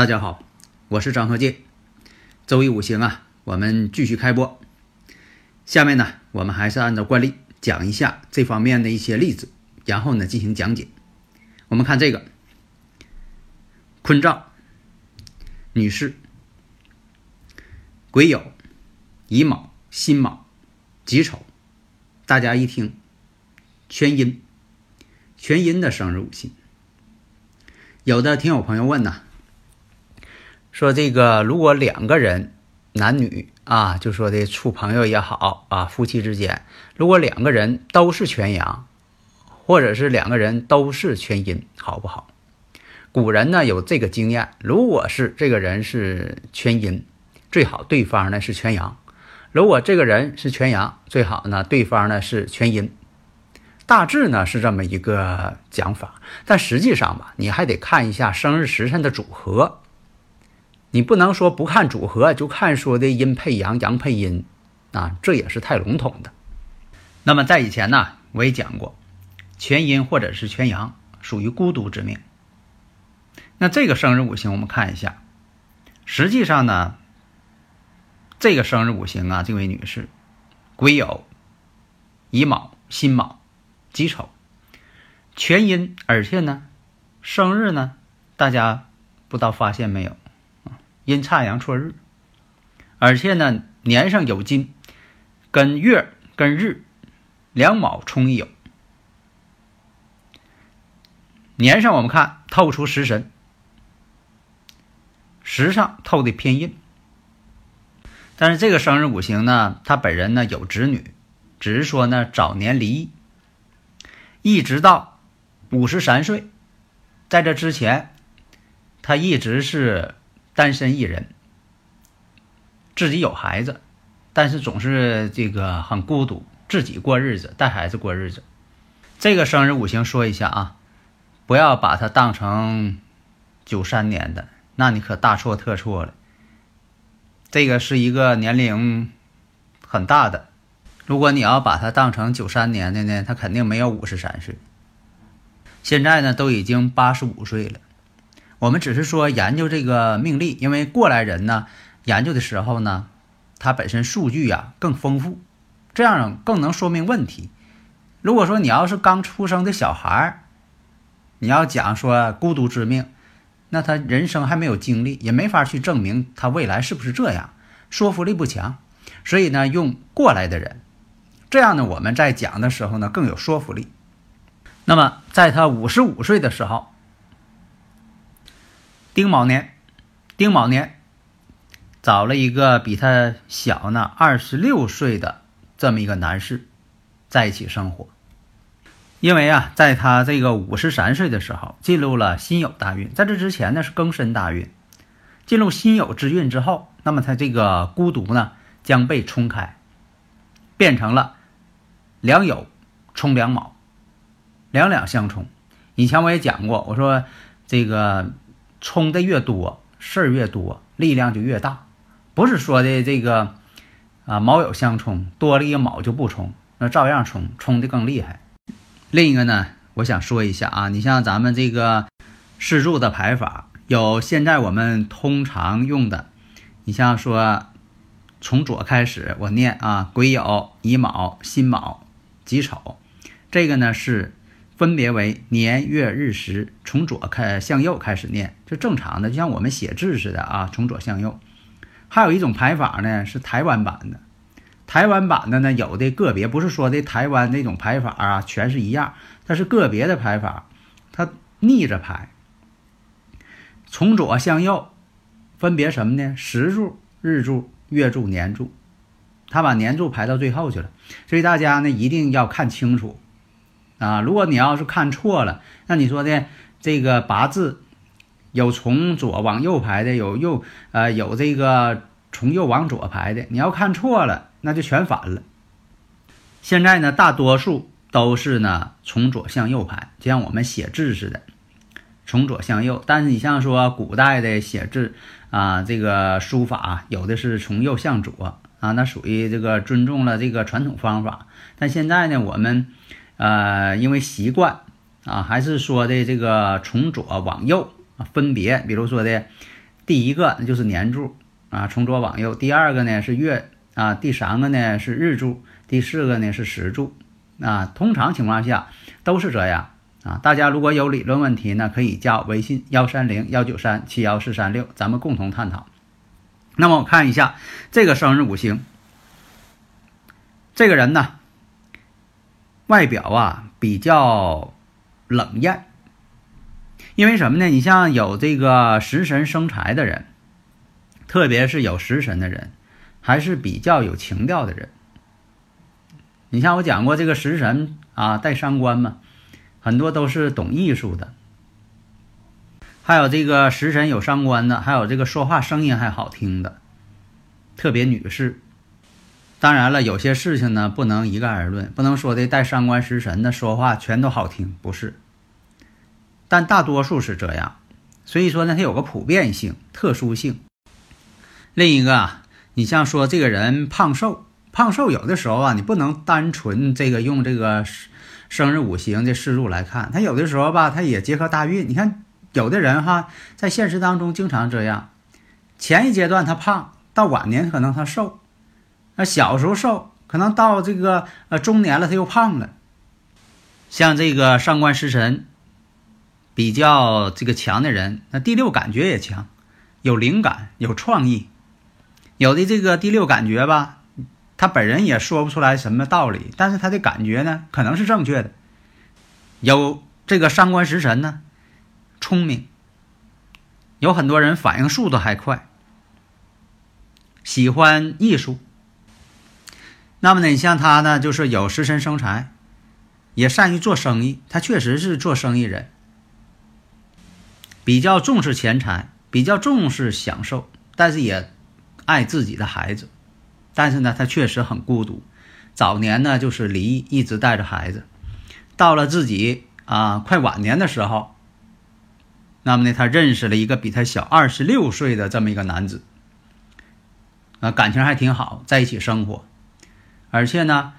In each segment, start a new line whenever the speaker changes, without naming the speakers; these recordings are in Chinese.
大家好，我是张鹤剑。周易五行啊，我们继续开播。下面呢，我们还是按照惯例讲一下这方面的一些例子，然后呢进行讲解。我们看这个坤兆，女士，癸酉、乙卯、辛卯、己丑，大家一听，全阴，全阴的生日五行。有的听友朋友问呢。说这个，如果两个人，男女啊，就说的处朋友也好啊，夫妻之间，如果两个人都是全阳，或者是两个人都是全阴，好不好？古人呢有这个经验，如果是这个人是全阴，最好对方呢是全阳；如果这个人是全阳，最好呢对方呢是全阴。大致呢是这么一个讲法，但实际上吧，你还得看一下生日时辰的组合。你不能说不看组合就看说的阴配阳，阳配阴，啊，这也是太笼统的。那么在以前呢，我也讲过，全阴或者是全阳属于孤独之命。那这个生日五行我们看一下，实际上呢，这个生日五行啊，这位女士，癸酉、乙卯、辛卯、己丑，全阴，而且呢，生日呢，大家不知道发现没有？阴差阳错日，而且呢，年上有金，跟月跟日两卯冲一酉。年上我们看透出食神，时上透的偏印。但是这个生日五行呢，他本人呢有子女，只是说呢早年离异，一直到五十三岁，在这之前，他一直是。单身一人，自己有孩子，但是总是这个很孤独，自己过日子，带孩子过日子。这个生日五行说一下啊，不要把它当成九三年的，那你可大错特错了。这个是一个年龄很大的，如果你要把它当成九三年的呢，他肯定没有五十三岁。现在呢，都已经八十五岁了。我们只是说研究这个命例，因为过来人呢研究的时候呢，他本身数据呀更丰富，这样更能说明问题。如果说你要是刚出生的小孩儿，你要讲说孤独之命，那他人生还没有经历，也没法去证明他未来是不是这样，说服力不强。所以呢，用过来的人，这样呢，我们在讲的时候呢更有说服力。那么在他五十五岁的时候。丁卯年，丁卯年，找了一个比他小呢二十六岁的这么一个男士，在一起生活。因为啊，在他这个五十三岁的时候，进入了辛酉大运，在这之前呢是庚申大运。进入辛酉之运之后，那么他这个孤独呢将被冲开，变成了两酉冲两卯，两两相冲。以前我也讲过，我说这个。冲的越多，事儿越多，力量就越大。不是说的这个啊，卯酉相冲，多了一个卯就不冲，那照样冲，冲的更厉害。另一个呢，我想说一下啊，你像咱们这个四柱的排法，有现在我们通常用的，你像说从左开始，我念啊，癸酉、乙卯、辛卯、己丑，这个呢是。分别为年月日时，从左开向右开始念，就正常的，就像我们写字似的啊，从左向右。还有一种排法呢，是台湾版的。台湾版的呢，有的个别不是说的台湾那种排法啊，全是一样，它是个别的排法，它逆着排，从左向右，分别什么呢？时柱、日柱、月柱、年柱，他把年柱排到最后去了。所以大家呢一定要看清楚啊！如果你要是看错了，那你说的这个八字有从左往右排的，有右呃有这个从右往左排的，你要看错了，那就全反了。现在呢，大多数都是呢从左向右排，就像我们写字似的，从左向右。但是你像说古代的写字啊，这个书法有的是从右向左啊，那属于这个尊重了这个传统方法。但现在呢，我们呃因为习惯啊，还是说的这个从左往右啊分别，比如说的第一个那就是年柱啊，从左往右；第二个呢是月啊，第三个呢是日柱。第四个呢是时柱，啊，通常情况下都是这样啊。大家如果有理论问题呢，可以加我微信幺三零幺九三七幺四三六，咱们共同探讨。那么我看一下这个生日五行，这个人呢，外表啊比较冷艳，因为什么呢？你像有这个食神生财的人，特别是有食神的人，还是比较有情调的人。你像我讲过这个食神啊，带伤官嘛，很多都是懂艺术的。还有这个食神有伤官的，还有这个说话声音还好听的，特别女士。当然了，有些事情呢不能一概而论，不能说的带伤官食神的说话全都好听，不是。但大多数是这样，所以说呢，它有个普遍性、特殊性。另一个，你像说这个人胖瘦。胖瘦有的时候啊，你不能单纯这个用这个生日五行的四柱来看，他有的时候吧，他也结合大运。你看有的人哈，在现实当中经常这样，前一阶段他胖，到晚年可能他瘦，那小时候瘦，可能到这个呃中年了他又胖了。像这个上官食神比较这个强的人，那第六感觉也强，有灵感，有创意，有的这个第六感觉吧。他本人也说不出来什么道理，但是他的感觉呢，可能是正确的。有这个上官食神呢，聪明，有很多人反应速度还快，喜欢艺术。那么呢，你像他呢，就是有食神生财，也善于做生意，他确实是做生意人，比较重视钱财，比较重视享受，但是也爱自己的孩子。但是呢，他确实很孤独。早年呢，就是离异，一直带着孩子。到了自己啊快晚年的时候，那么呢，他认识了一个比他小二十六岁的这么一个男子，啊，感情还挺好，在一起生活。而且呢，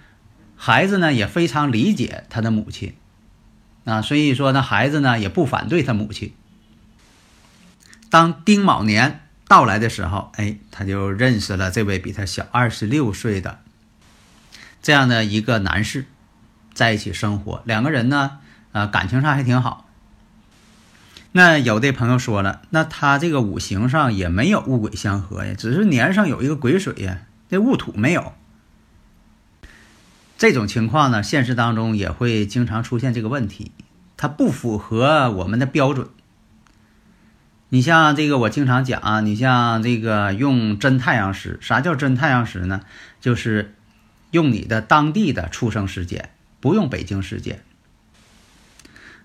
孩子呢也非常理解他的母亲，啊，所以说呢，孩子呢也不反对他母亲。当丁卯年。到来的时候，哎，他就认识了这位比他小二十六岁的这样的一个男士，在一起生活。两个人呢，呃，感情上还挺好。那有的朋友说了，那他这个五行上也没有戊癸相合呀，只是年上有一个癸水呀，这戊土没有。这种情况呢，现实当中也会经常出现这个问题，它不符合我们的标准。你像这个，我经常讲啊，你像这个用真太阳时，啥叫真太阳时呢？就是用你的当地的出生时间，不用北京时间。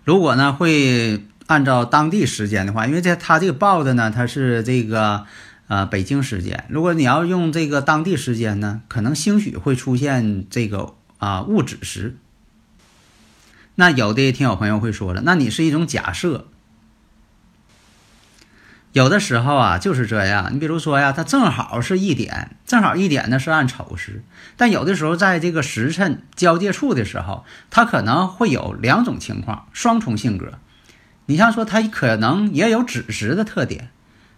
如果呢会按照当地时间的话，因为这他这个报的呢，它是这个呃北京时间。如果你要用这个当地时间呢，可能兴许会出现这个啊戊子时。那有的听友朋友会说了，那你是一种假设。有的时候啊就是这样，你比如说呀，它正好是一点，正好一点呢是按丑时，但有的时候在这个时辰交界处的时候，它可能会有两种情况，双重性格。你像说它可能也有子时的特点，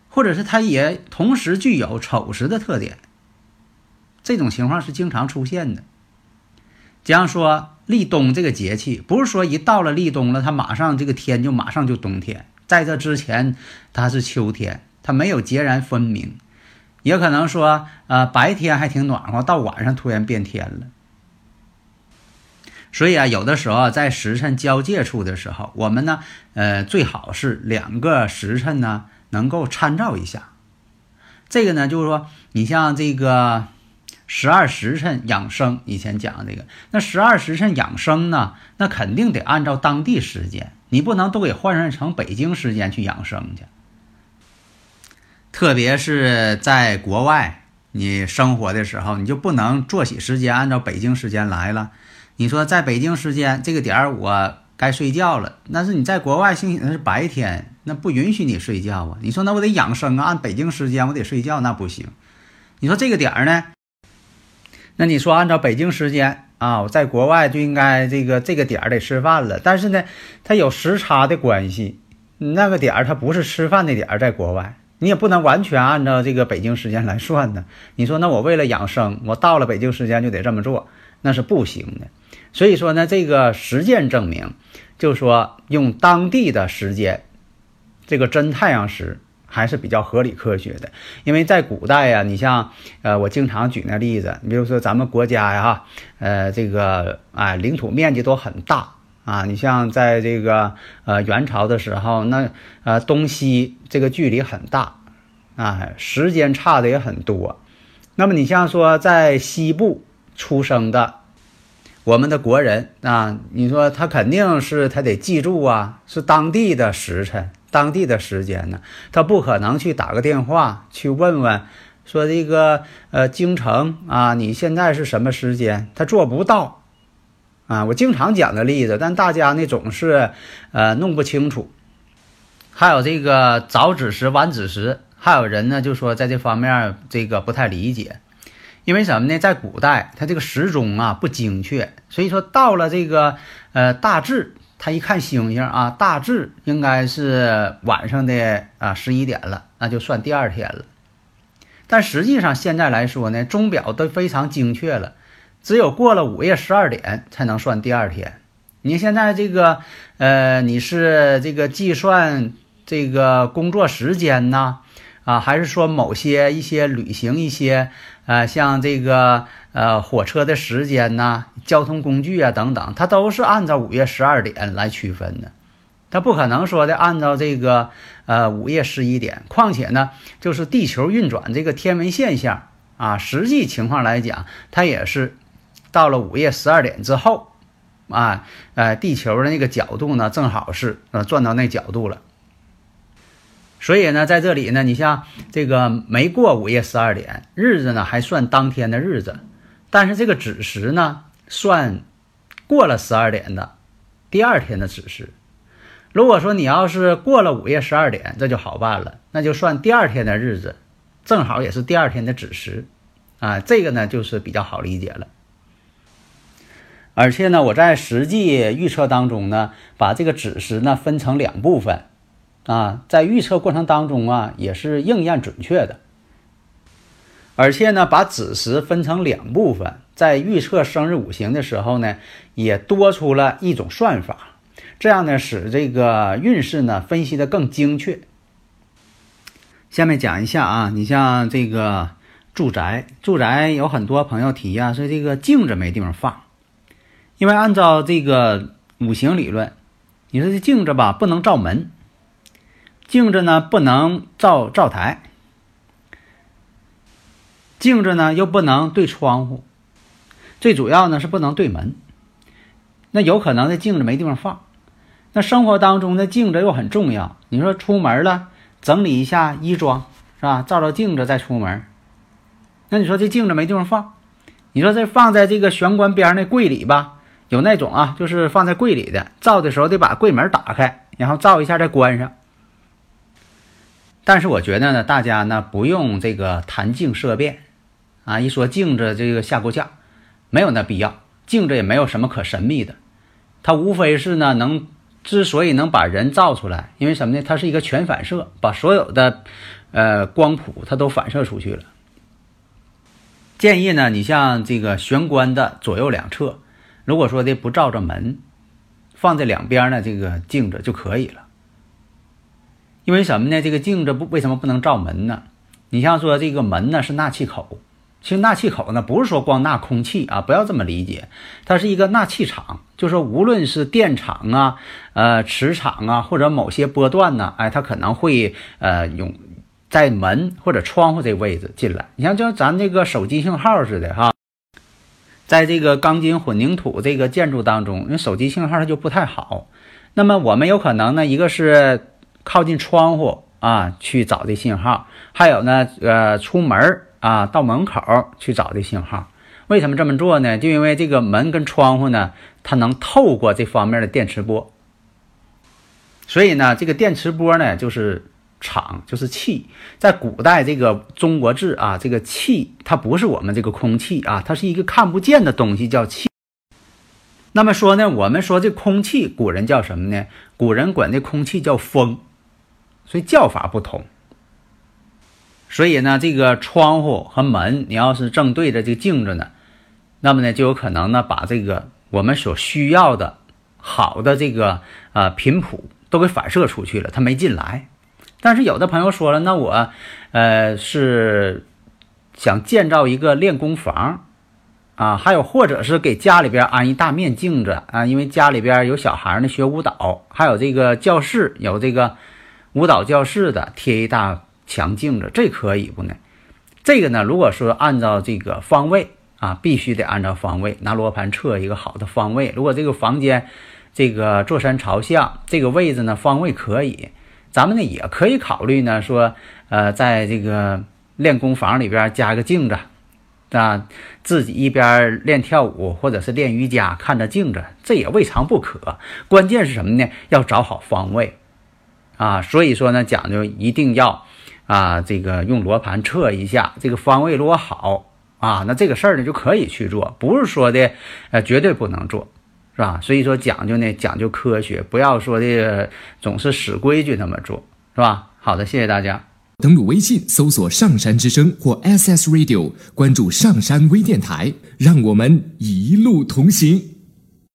或者是它也同时具有丑时的特点，这种情况是经常出现的。假像说立冬这个节气，不是说一到了立冬了，它马上这个天就马上就冬天。在这之前，它是秋天，它没有截然分明，也可能说，呃，白天还挺暖和，到晚上突然变天了。所以啊，有的时候在时辰交界处的时候，我们呢，呃，最好是两个时辰呢能够参照一下。这个呢，就是说你像这个十二时辰养生，以前讲这个，那十二时辰养生呢，那肯定得按照当地时间，你不能都给换算成北京时间去养生去。特别是在国外你生活的时候，你就不能作息时间按照北京时间来了。你说在北京时间这个点儿我该睡觉了，那是你在国外兴许那是白天，那不允许你睡觉啊。你说那我得养生啊，按北京时间我得睡觉，那不行。你说这个点儿呢？那你说按照北京时间啊，我在国外就应该这个这个点儿得吃饭了。但是呢，它有时差的关系，那个点儿它不是吃饭的点儿，在国外你也不能完全按照这个北京时间来算呢。你说那我为了养生，我到了北京时间就得这么做，那是不行的。所以说呢，这个实践证明，就说用当地的时间，这个真太阳时还是比较合理科学的。因为在古代呀，你像呃，我经常举那例子，你比如说咱们国家呀，呃，这个啊，领土面积都很大啊。你像在这个呃元朝的时候，那呃东西这个距离很大啊，时间差的也很多。那么你像说在西部出生的。我们的国人啊，你说他肯定是他得记住啊，是当地的时辰、当地的时间呢，他不可能去打个电话去问问，说这个呃京城啊，你现在是什么时间？他做不到啊。我经常讲的例子，但大家呢总是呃弄不清楚。还有这个早子时、晚子时，还有人呢就说在这方面这个不太理解。因为什么呢？在古代，它这个时钟啊不精确，所以说到了这个呃大致，他一看星星啊，大致应该是晚上的啊十一点了，那就算第二天了。但实际上现在来说呢，钟表都非常精确了，只有过了午夜十二点才能算第二天。你现在这个呃，你是这个计算这个工作时间呢？啊，还是说某些一些旅行一些，呃，像这个呃火车的时间呢，交通工具啊等等，它都是按照午夜十二点来区分的，它不可能说的按照这个呃午夜十一点。况且呢，就是地球运转这个天文现象啊，实际情况来讲，它也是到了午夜十二点之后，啊，呃，地球的那个角度呢，正好是呃转到那角度了。所以呢，在这里呢，你像这个没过午夜十二点，日子呢还算当天的日子，但是这个子时呢算过了十二点的第二天的子时。如果说你要是过了午夜十二点，这就好办了，那就算第二天的日子，正好也是第二天的子时，啊，这个呢就是比较好理解了。而且呢，我在实际预测当中呢，把这个子时呢分成两部分。啊，在预测过程当中啊，也是应验准确的。而且呢，把子时分成两部分，在预测生日五行的时候呢，也多出了一种算法，这样呢，使这个运势呢分析的更精确。下面讲一下啊，你像这个住宅，住宅有很多朋友提啊，说这个镜子没地方放，因为按照这个五行理论，你说这镜子吧，不能照门。镜子呢不能照灶台，镜子呢又不能对窗户，最主要呢是不能对门。那有可能这镜子没地方放，那生活当中的镜子又很重要。你说出门了，整理一下衣装是吧？照照镜子再出门。那你说这镜子没地方放，你说这放在这个玄关边那柜里吧？有那种啊，就是放在柜里的，照的时候得把柜门打开，然后照一下再关上。但是我觉得呢，大家呢不用这个谈镜色变，啊，一说镜子这个下骨架，没有那必要。镜子也没有什么可神秘的，它无非是呢能之所以能把人照出来，因为什么呢？它是一个全反射，把所有的呃光谱它都反射出去了。建议呢，你像这个玄关的左右两侧，如果说的不照着门，放在两边呢，这个镜子就可以了。因为什么呢？这个镜子不为什么不能照门呢？你像说这个门呢是纳气口，其实纳气口呢不是说光纳空气啊，不要这么理解，它是一个纳气场，就是无论是电场啊、呃磁场啊，或者某些波段呢，哎，它可能会呃用在门或者窗户这位置进来。你像就咱这个手机信号似的哈，在这个钢筋混凝土这个建筑当中，那手机信号它就不太好。那么我们有可能呢，一个是靠近窗户啊去找这信号，还有呢，呃，出门啊到门口去找这信号。为什么这么做呢？就因为这个门跟窗户呢，它能透过这方面的电磁波。所以呢，这个电磁波呢，就是场，就是气。在古代这个中国字啊，这个气它不是我们这个空气啊，它是一个看不见的东西，叫气。那么说呢，我们说这空气，古人叫什么呢？古人管这空气叫风，所以叫法不同。所以呢，这个窗户和门，你要是正对着这个镜子呢，那么呢，就有可能呢，把这个我们所需要的好的这个呃频谱都给反射出去了，它没进来。但是有的朋友说了，那我呃是想建造一个练功房。啊，还有或者是给家里边安一大面镜子啊，因为家里边有小孩呢学舞蹈，还有这个教室有这个舞蹈教室的贴一大墙镜子，这可以不呢？这个呢，如果说按照这个方位啊，必须得按照方位拿罗盘测一个好的方位。如果这个房间这个坐山朝向，这个位置呢方位可以，咱们呢也可以考虑呢说，呃，在这个练功房里边加个镜子。啊，自己一边练跳舞或者是练瑜伽，看着镜子，这也未尝不可。关键是什么呢？要找好方位啊。所以说呢，讲究一定要啊，这个用罗盘测一下这个方位，如果好啊，那这个事儿呢就可以去做，不是说的呃绝对不能做，是吧？所以说讲究呢，讲究科学，不要说的总是死规矩那么做，是吧？好的，谢谢大家。
登录微信，搜索“上山之声”或 SS Radio，关注上山微电台，让我们一路同行。